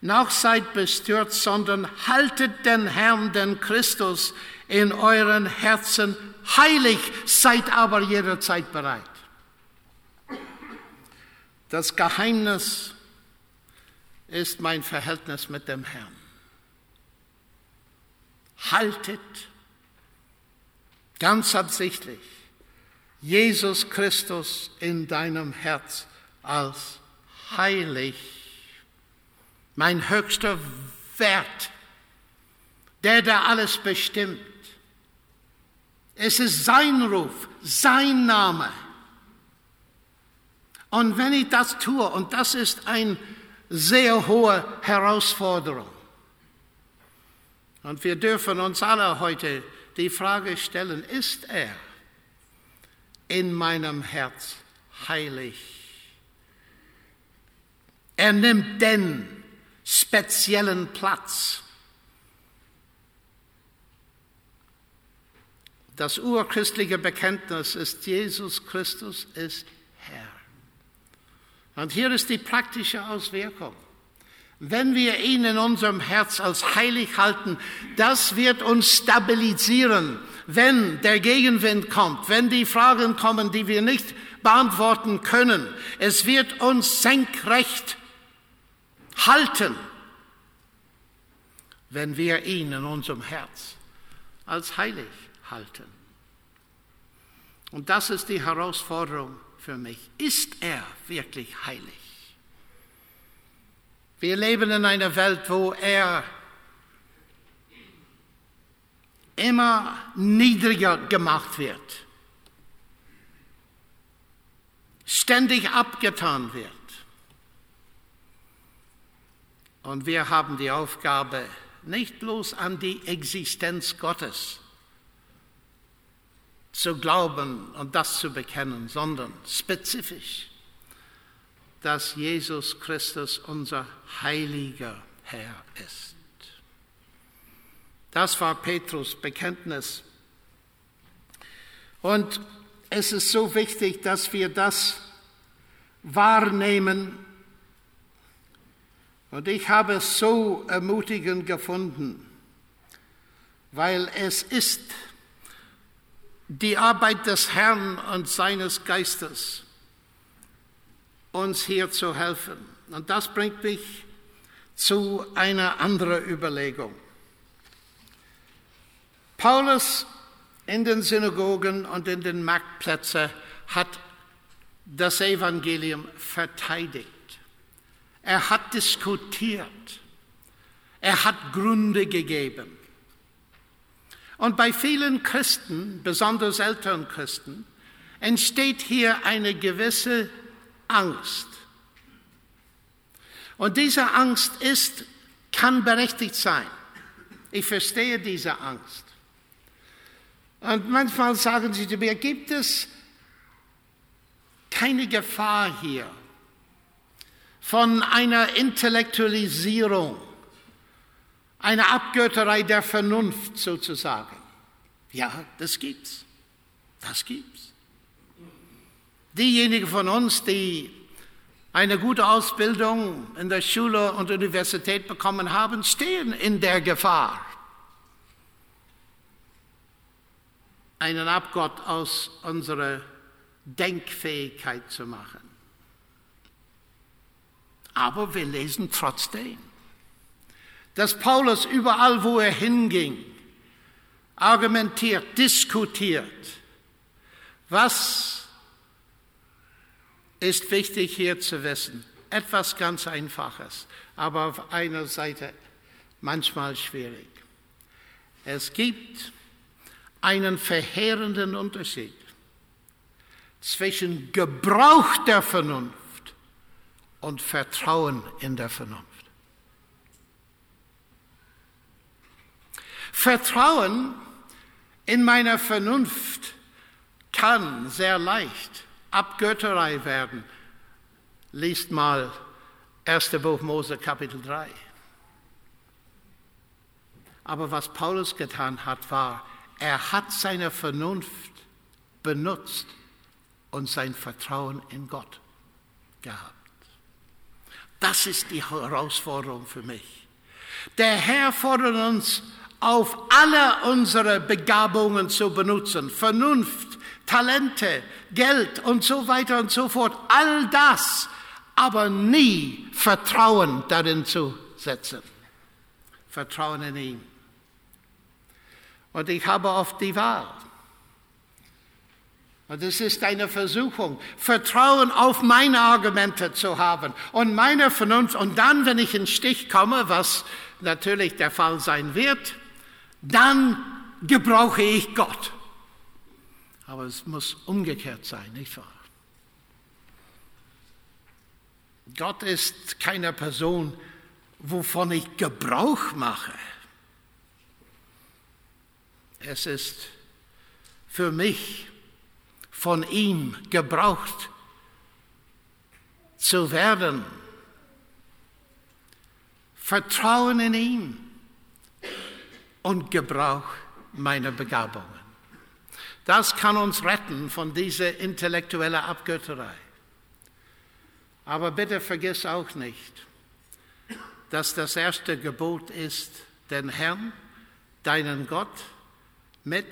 noch seid bestürzt, sondern haltet den Herrn, den Christus, in euren Herzen heilig, seid aber jederzeit bereit. Das Geheimnis ist mein Verhältnis mit dem Herrn. Haltet ganz absichtlich Jesus Christus in deinem Herz als heilig mein höchster Wert, der, der alles bestimmt. Es ist sein Ruf, sein Name. Und wenn ich das tue, und das ist eine sehr hohe Herausforderung, und wir dürfen uns alle heute die Frage stellen, ist er in meinem Herz heilig? Er nimmt den speziellen Platz. Das urchristliche Bekenntnis ist, Jesus Christus ist. Und hier ist die praktische Auswirkung. Wenn wir ihn in unserem Herz als heilig halten, das wird uns stabilisieren, wenn der Gegenwind kommt, wenn die Fragen kommen, die wir nicht beantworten können. Es wird uns senkrecht halten, wenn wir ihn in unserem Herz als heilig halten. Und das ist die Herausforderung für mich. Ist er wirklich heilig? Wir leben in einer Welt, wo er immer niedriger gemacht wird, ständig abgetan wird. Und wir haben die Aufgabe, nicht bloß an die Existenz Gottes zu glauben und das zu bekennen, sondern spezifisch, dass Jesus Christus unser heiliger Herr ist. Das war Petrus Bekenntnis. Und es ist so wichtig, dass wir das wahrnehmen. Und ich habe es so ermutigend gefunden, weil es ist die Arbeit des Herrn und seines Geistes, uns hier zu helfen. Und das bringt mich zu einer anderen Überlegung. Paulus in den Synagogen und in den Marktplätzen hat das Evangelium verteidigt. Er hat diskutiert. Er hat Gründe gegeben. Und bei vielen Christen, besonders älteren Christen, entsteht hier eine gewisse Angst. Und diese Angst ist, kann berechtigt sein. Ich verstehe diese Angst. Und manchmal sagen sie zu mir, gibt es keine Gefahr hier von einer Intellektualisierung eine Abgötterei der Vernunft sozusagen. Ja, das gibt's. Das gibt's. Diejenigen von uns, die eine gute Ausbildung in der Schule und Universität bekommen haben, stehen in der Gefahr, einen Abgott aus unserer Denkfähigkeit zu machen. Aber wir lesen trotzdem dass Paulus überall, wo er hinging, argumentiert, diskutiert. Was ist wichtig hier zu wissen? Etwas ganz Einfaches, aber auf einer Seite manchmal schwierig. Es gibt einen verheerenden Unterschied zwischen Gebrauch der Vernunft und Vertrauen in der Vernunft. Vertrauen in meine Vernunft kann sehr leicht Abgötterei werden. Liest mal 1. Buch Mose Kapitel 3. Aber was Paulus getan hat, war, er hat seine Vernunft benutzt und sein Vertrauen in Gott gehabt. Das ist die Herausforderung für mich. Der Herr fordert uns auf alle unsere Begabungen zu benutzen, Vernunft, Talente, Geld und so weiter und so fort, all das, aber nie Vertrauen darin zu setzen. Vertrauen in ihn. Und ich habe oft die Wahl. Und es ist eine Versuchung, Vertrauen auf meine Argumente zu haben und meine Vernunft. Und dann, wenn ich in Stich komme, was natürlich der Fall sein wird, dann gebrauche ich Gott. Aber es muss umgekehrt sein, nicht wahr? Gott ist keine Person, wovon ich Gebrauch mache. Es ist für mich von ihm gebraucht zu werden. Vertrauen in ihn und Gebrauch meiner Begabungen. Das kann uns retten von dieser intellektuellen Abgötterei. Aber bitte vergiss auch nicht, dass das erste Gebot ist, den Herrn, deinen Gott, mit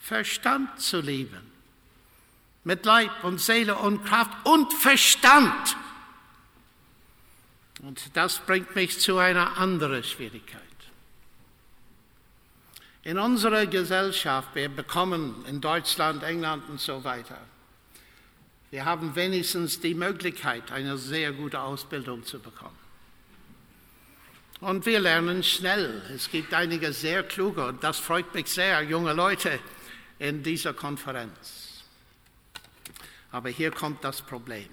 Verstand zu lieben. Mit Leib und Seele und Kraft und Verstand. Und das bringt mich zu einer anderen Schwierigkeit. In unserer Gesellschaft, wir bekommen in Deutschland, England und so weiter, wir haben wenigstens die Möglichkeit, eine sehr gute Ausbildung zu bekommen. Und wir lernen schnell. Es gibt einige sehr kluge, und das freut mich sehr, junge Leute in dieser Konferenz. Aber hier kommt das Problem.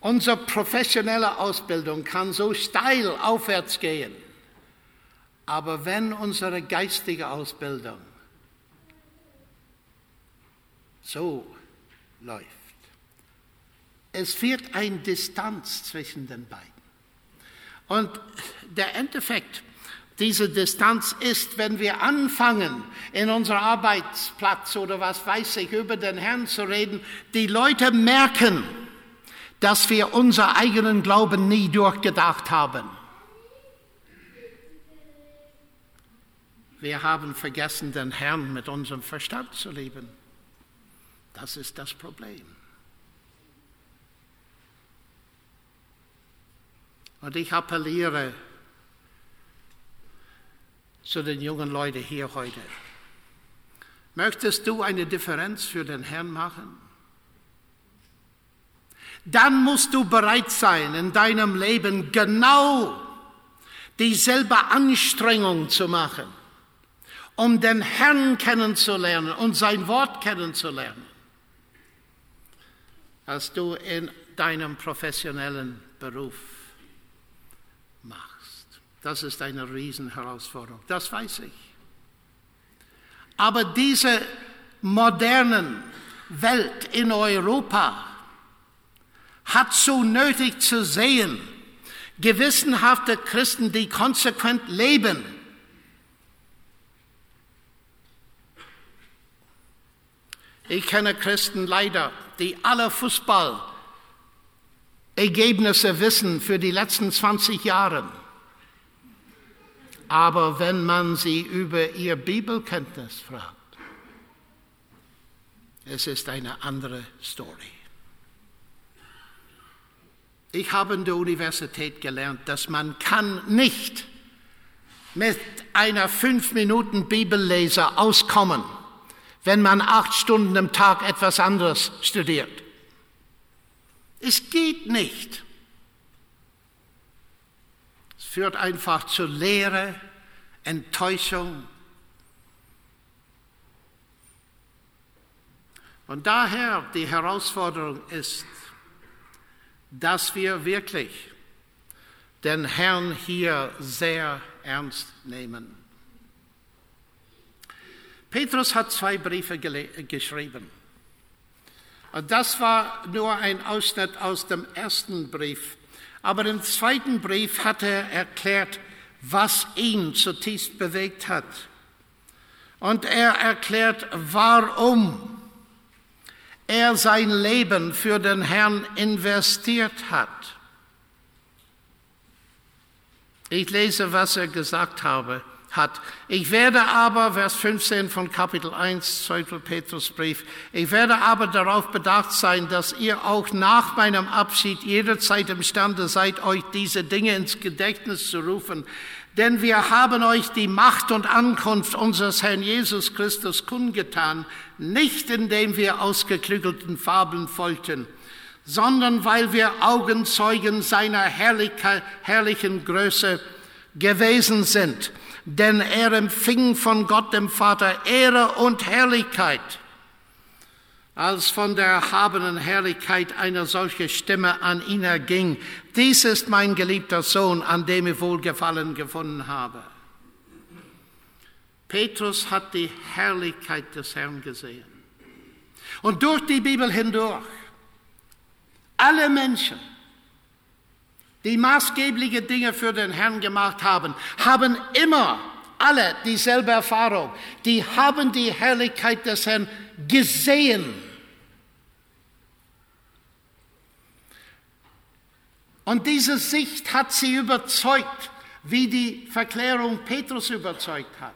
Unsere professionelle Ausbildung kann so steil aufwärts gehen aber wenn unsere geistige Ausbildung so läuft. Es wird eine Distanz zwischen den beiden. Und der Endeffekt dieser Distanz ist, wenn wir anfangen, in unserem Arbeitsplatz oder was weiß ich, über den Herrn zu reden, die Leute merken, dass wir unser eigenen Glauben nie durchgedacht haben. Wir haben vergessen, den Herrn mit unserem Verstand zu lieben. Das ist das Problem. Und ich appelliere zu den jungen Leuten hier heute. Möchtest du eine Differenz für den Herrn machen? Dann musst du bereit sein, in deinem Leben genau dieselbe Anstrengung zu machen, um den Herrn kennenzulernen und sein Wort kennenzulernen, als du in deinem professionellen Beruf das ist eine Riesenherausforderung, das weiß ich. Aber diese modernen Welt in Europa hat so nötig zu sehen, gewissenhafte Christen, die konsequent leben, Ich kenne Christen leider, die alle Fußballergebnisse wissen für die letzten 20 Jahre. Aber wenn man sie über ihr Bibelkenntnis fragt, es ist eine andere Story. Ich habe in der Universität gelernt, dass man kann nicht mit einer fünf Minuten Bibelleser auskommen, wenn man acht Stunden am Tag etwas anderes studiert. Es geht nicht führt einfach zu Leere, Enttäuschung. Und daher die Herausforderung ist, dass wir wirklich den Herrn hier sehr ernst nehmen. Petrus hat zwei Briefe geschrieben. Das war nur ein Ausschnitt aus dem ersten Brief. Aber im zweiten Brief hat er erklärt, was ihn zutiefst bewegt hat. Und er erklärt, warum er sein Leben für den Herrn investiert hat. Ich lese, was er gesagt habe hat. Ich werde aber, Vers 15 von Kapitel 1, 2. Petrusbrief, ich werde aber darauf bedacht sein, dass ihr auch nach meinem Abschied jederzeit imstande seid, euch diese Dinge ins Gedächtnis zu rufen. Denn wir haben euch die Macht und Ankunft unseres Herrn Jesus Christus kundgetan, nicht indem wir ausgeklügelten Fabeln folgten, sondern weil wir Augenzeugen seiner herrlichen Größe gewesen sind denn er empfing von Gott dem Vater Ehre und Herrlichkeit, als von der erhabenen Herrlichkeit eine solche Stimme an ihn erging. Dies ist mein geliebter Sohn, an dem ich Wohlgefallen gefunden habe. Petrus hat die Herrlichkeit des Herrn gesehen. Und durch die Bibel hindurch, alle Menschen, die maßgebliche Dinge für den Herrn gemacht haben, haben immer alle dieselbe Erfahrung. Die haben die Herrlichkeit des Herrn gesehen. Und diese Sicht hat sie überzeugt, wie die Verklärung Petrus überzeugt hat,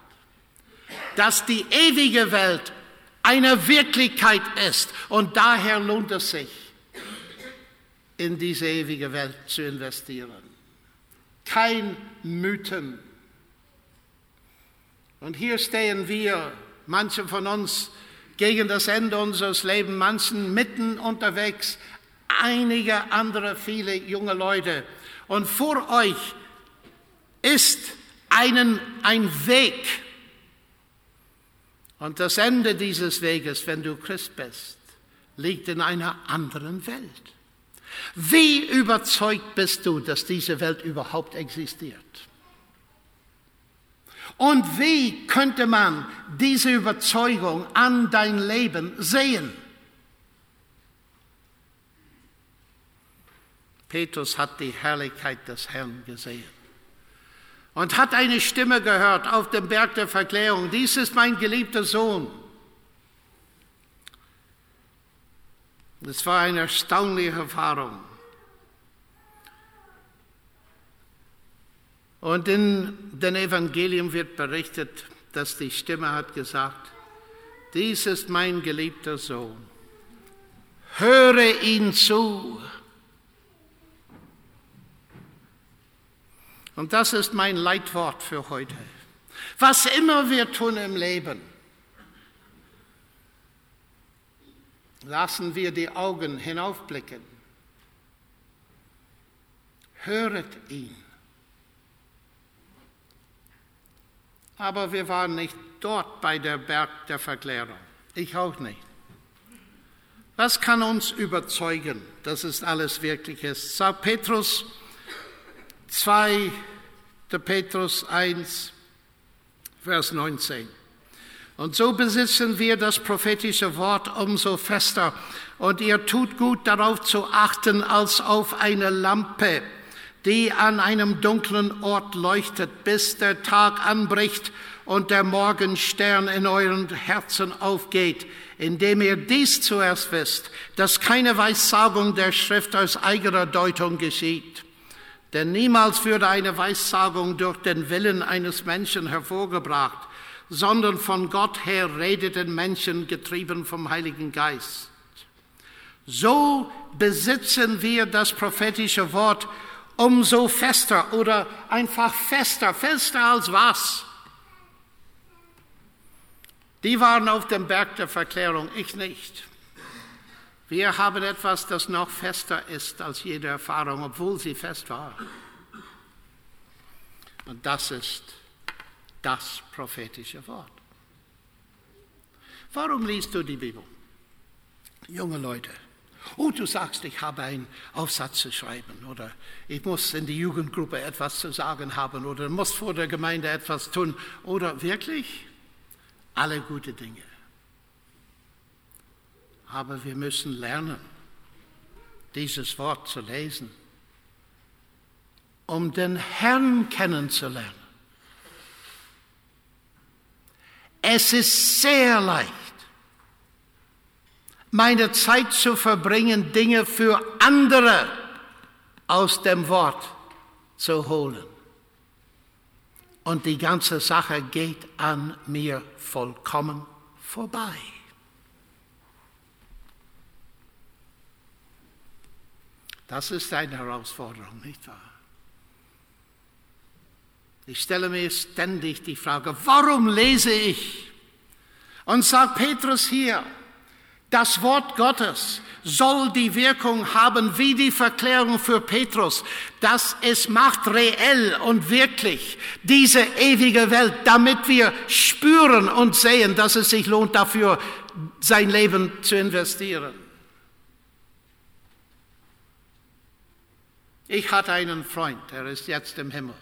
dass die ewige Welt eine Wirklichkeit ist und daher lohnt es sich, in diese ewige Welt zu investieren. Kein Mythen. Und hier stehen wir, manche von uns gegen das Ende unseres Lebens, manchen mitten unterwegs, einige andere, viele junge Leute. Und vor euch ist einen, ein Weg. Und das Ende dieses Weges, wenn du Christ bist, liegt in einer anderen Welt. Wie überzeugt bist du, dass diese Welt überhaupt existiert? Und wie könnte man diese Überzeugung an dein Leben sehen? Petrus hat die Herrlichkeit des Herrn gesehen und hat eine Stimme gehört auf dem Berg der Verklärung. Dies ist mein geliebter Sohn. Es war eine erstaunliche Erfahrung. Und in den Evangelium wird berichtet, dass die Stimme hat gesagt, dies ist mein geliebter Sohn. Höre ihn zu. Und das ist mein Leitwort für heute. Was immer wir tun im Leben, lassen wir die Augen hinaufblicken. Höret ihn. aber wir waren nicht dort bei der Berg der Verklärung. Ich auch nicht. Was kann uns überzeugen, dass es alles wirklich ist? Sagt Petrus 2, der Petrus 1, Vers 19. Und so besitzen wir das prophetische Wort umso fester. Und ihr tut gut darauf zu achten, als auf eine Lampe, die an einem dunklen Ort leuchtet, bis der Tag anbricht und der Morgenstern in euren Herzen aufgeht, indem ihr dies zuerst wisst, dass keine Weissagung der Schrift aus eigener Deutung geschieht. Denn niemals würde eine Weissagung durch den Willen eines Menschen hervorgebracht, sondern von Gott her redeten Menschen getrieben vom Heiligen Geist. So besitzen wir das prophetische Wort umso fester oder einfach fester, fester als was? Die waren auf dem Berg der Verklärung, ich nicht. Wir haben etwas, das noch fester ist als jede Erfahrung, obwohl sie fest war. Und das ist das prophetische Wort. Warum liest du die Bibel? Junge Leute, Oh, du sagst, ich habe einen Aufsatz zu schreiben oder ich muss in die Jugendgruppe etwas zu sagen haben oder muss vor der Gemeinde etwas tun oder wirklich alle gute Dinge. Aber wir müssen lernen, dieses Wort zu lesen, um den Herrn kennenzulernen. Es ist sehr leicht meine Zeit zu verbringen, Dinge für andere aus dem Wort zu holen. Und die ganze Sache geht an mir vollkommen vorbei. Das ist eine Herausforderung, nicht wahr? Ich stelle mir ständig die Frage, warum lese ich? Und sagt Petrus hier, das Wort Gottes soll die Wirkung haben wie die Verklärung für Petrus, dass es macht reell und wirklich diese ewige Welt, damit wir spüren und sehen, dass es sich lohnt dafür, sein Leben zu investieren. Ich hatte einen Freund, er ist jetzt im Himmel.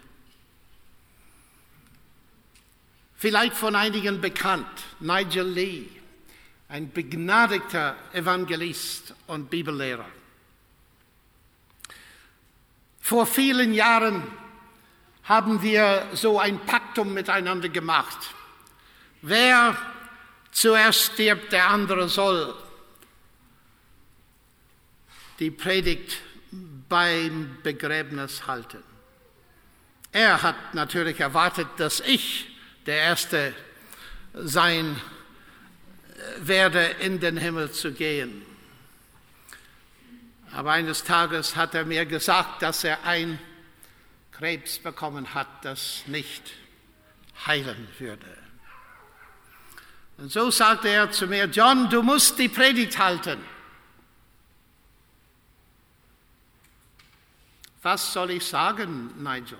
Vielleicht von einigen bekannt, Nigel Lee ein begnadigter Evangelist und Bibellehrer. Vor vielen Jahren haben wir so ein Paktum miteinander gemacht. Wer zuerst stirbt, der andere soll die Predigt beim Begräbnis halten. Er hat natürlich erwartet, dass ich der Erste sein werde, in den Himmel zu gehen. Aber eines Tages hat er mir gesagt, dass er ein Krebs bekommen hat, das nicht heilen würde. Und so sagte er zu mir, John, du musst die Predigt halten. Was soll ich sagen, Nigel?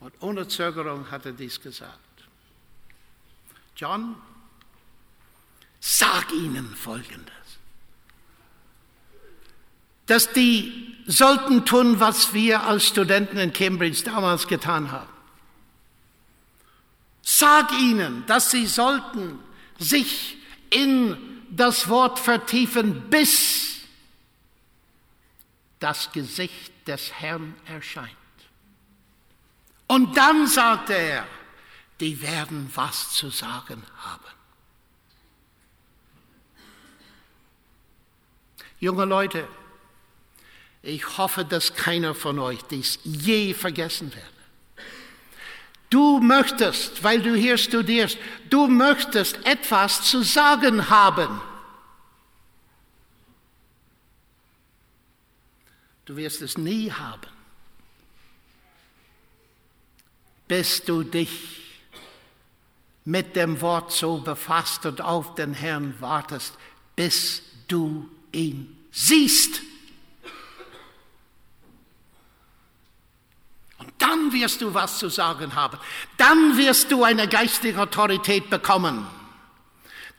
Und ohne Zögerung hat er dies gesagt. John, Sag ihnen Folgendes. Dass die sollten tun, was wir als Studenten in Cambridge damals getan haben. Sag ihnen, dass sie sollten sich in das Wort vertiefen, bis das Gesicht des Herrn erscheint. Und dann sagte er, die werden was zu sagen haben. Junge Leute, ich hoffe, dass keiner von euch dies je vergessen wird. Du möchtest, weil du hier studierst, du möchtest etwas zu sagen haben. Du wirst es nie haben, bis du dich mit dem Wort so befasst und auf den Herrn wartest, bis du ihn siehst. Und dann wirst du was zu sagen haben. Dann wirst du eine geistige Autorität bekommen.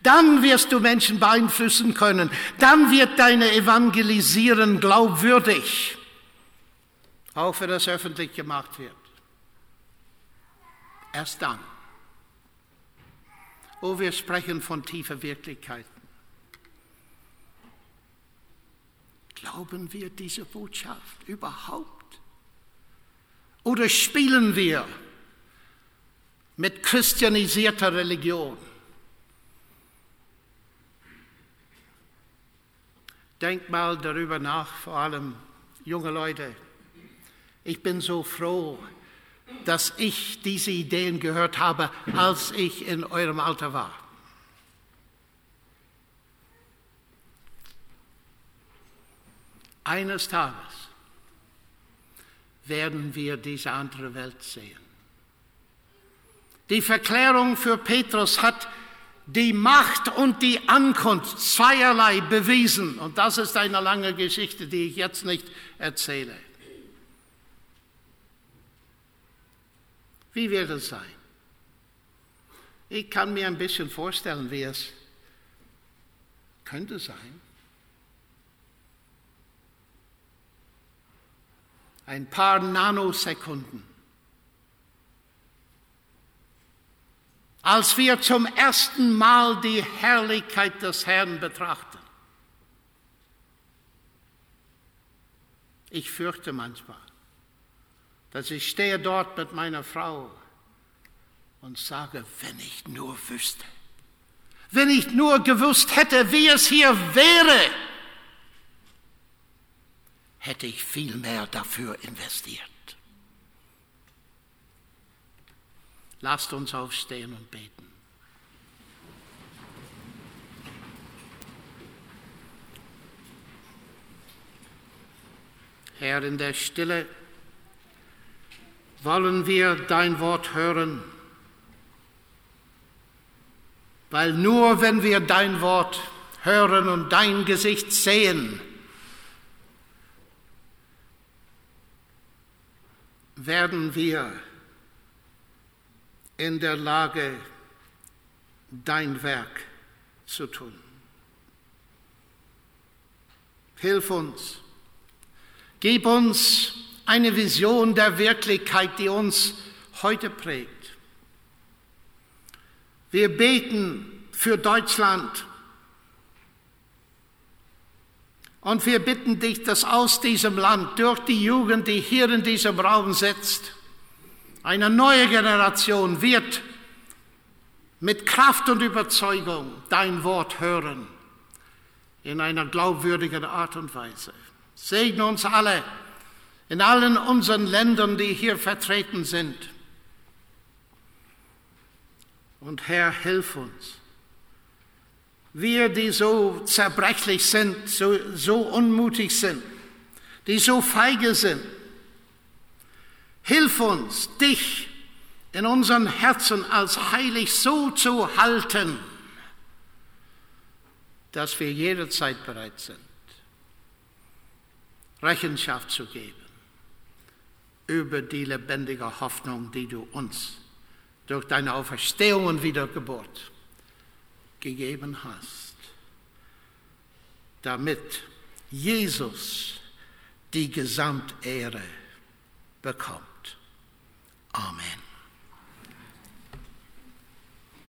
Dann wirst du Menschen beeinflussen können. Dann wird deine Evangelisieren glaubwürdig, auch wenn das öffentlich gemacht wird. Erst dann. Oh, wir sprechen von tiefer Wirklichkeiten. Glauben wir diese Botschaft überhaupt? Oder spielen wir mit christianisierter Religion? Denk mal darüber nach, vor allem junge Leute. Ich bin so froh, dass ich diese Ideen gehört habe, als ich in eurem Alter war. Eines Tages werden wir diese andere Welt sehen. Die Verklärung für Petrus hat die Macht und die Ankunft zweierlei bewiesen. Und das ist eine lange Geschichte, die ich jetzt nicht erzähle. Wie wird es sein? Ich kann mir ein bisschen vorstellen, wie es könnte sein. Ein paar Nanosekunden als wir zum ersten Mal die Herrlichkeit des Herrn betrachten. Ich fürchte manchmal, dass ich stehe dort mit meiner Frau und sage, wenn ich nur wüsste, wenn ich nur gewusst hätte, wie es hier wäre, hätte ich viel mehr dafür investiert. Lasst uns aufstehen und beten. Herr, in der Stille wollen wir dein Wort hören, weil nur wenn wir dein Wort hören und dein Gesicht sehen, werden wir in der Lage, dein Werk zu tun. Hilf uns, gib uns eine Vision der Wirklichkeit, die uns heute prägt. Wir beten für Deutschland und wir bitten dich, dass aus diesem Land durch die Jugend, die hier in diesem Raum sitzt, eine neue Generation wird mit Kraft und Überzeugung dein Wort hören in einer glaubwürdigen Art und Weise. Segne uns alle in allen unseren Ländern, die hier vertreten sind. Und Herr, hilf uns. Wir, die so zerbrechlich sind, so, so unmutig sind, die so feige sind, Hilf uns, dich in unseren Herzen als heilig so zu halten, dass wir jederzeit bereit sind, Rechenschaft zu geben über die lebendige Hoffnung, die du uns durch deine Auferstehung und Wiedergeburt gegeben hast, damit Jesus die Gesamtehre bekommt. Amen.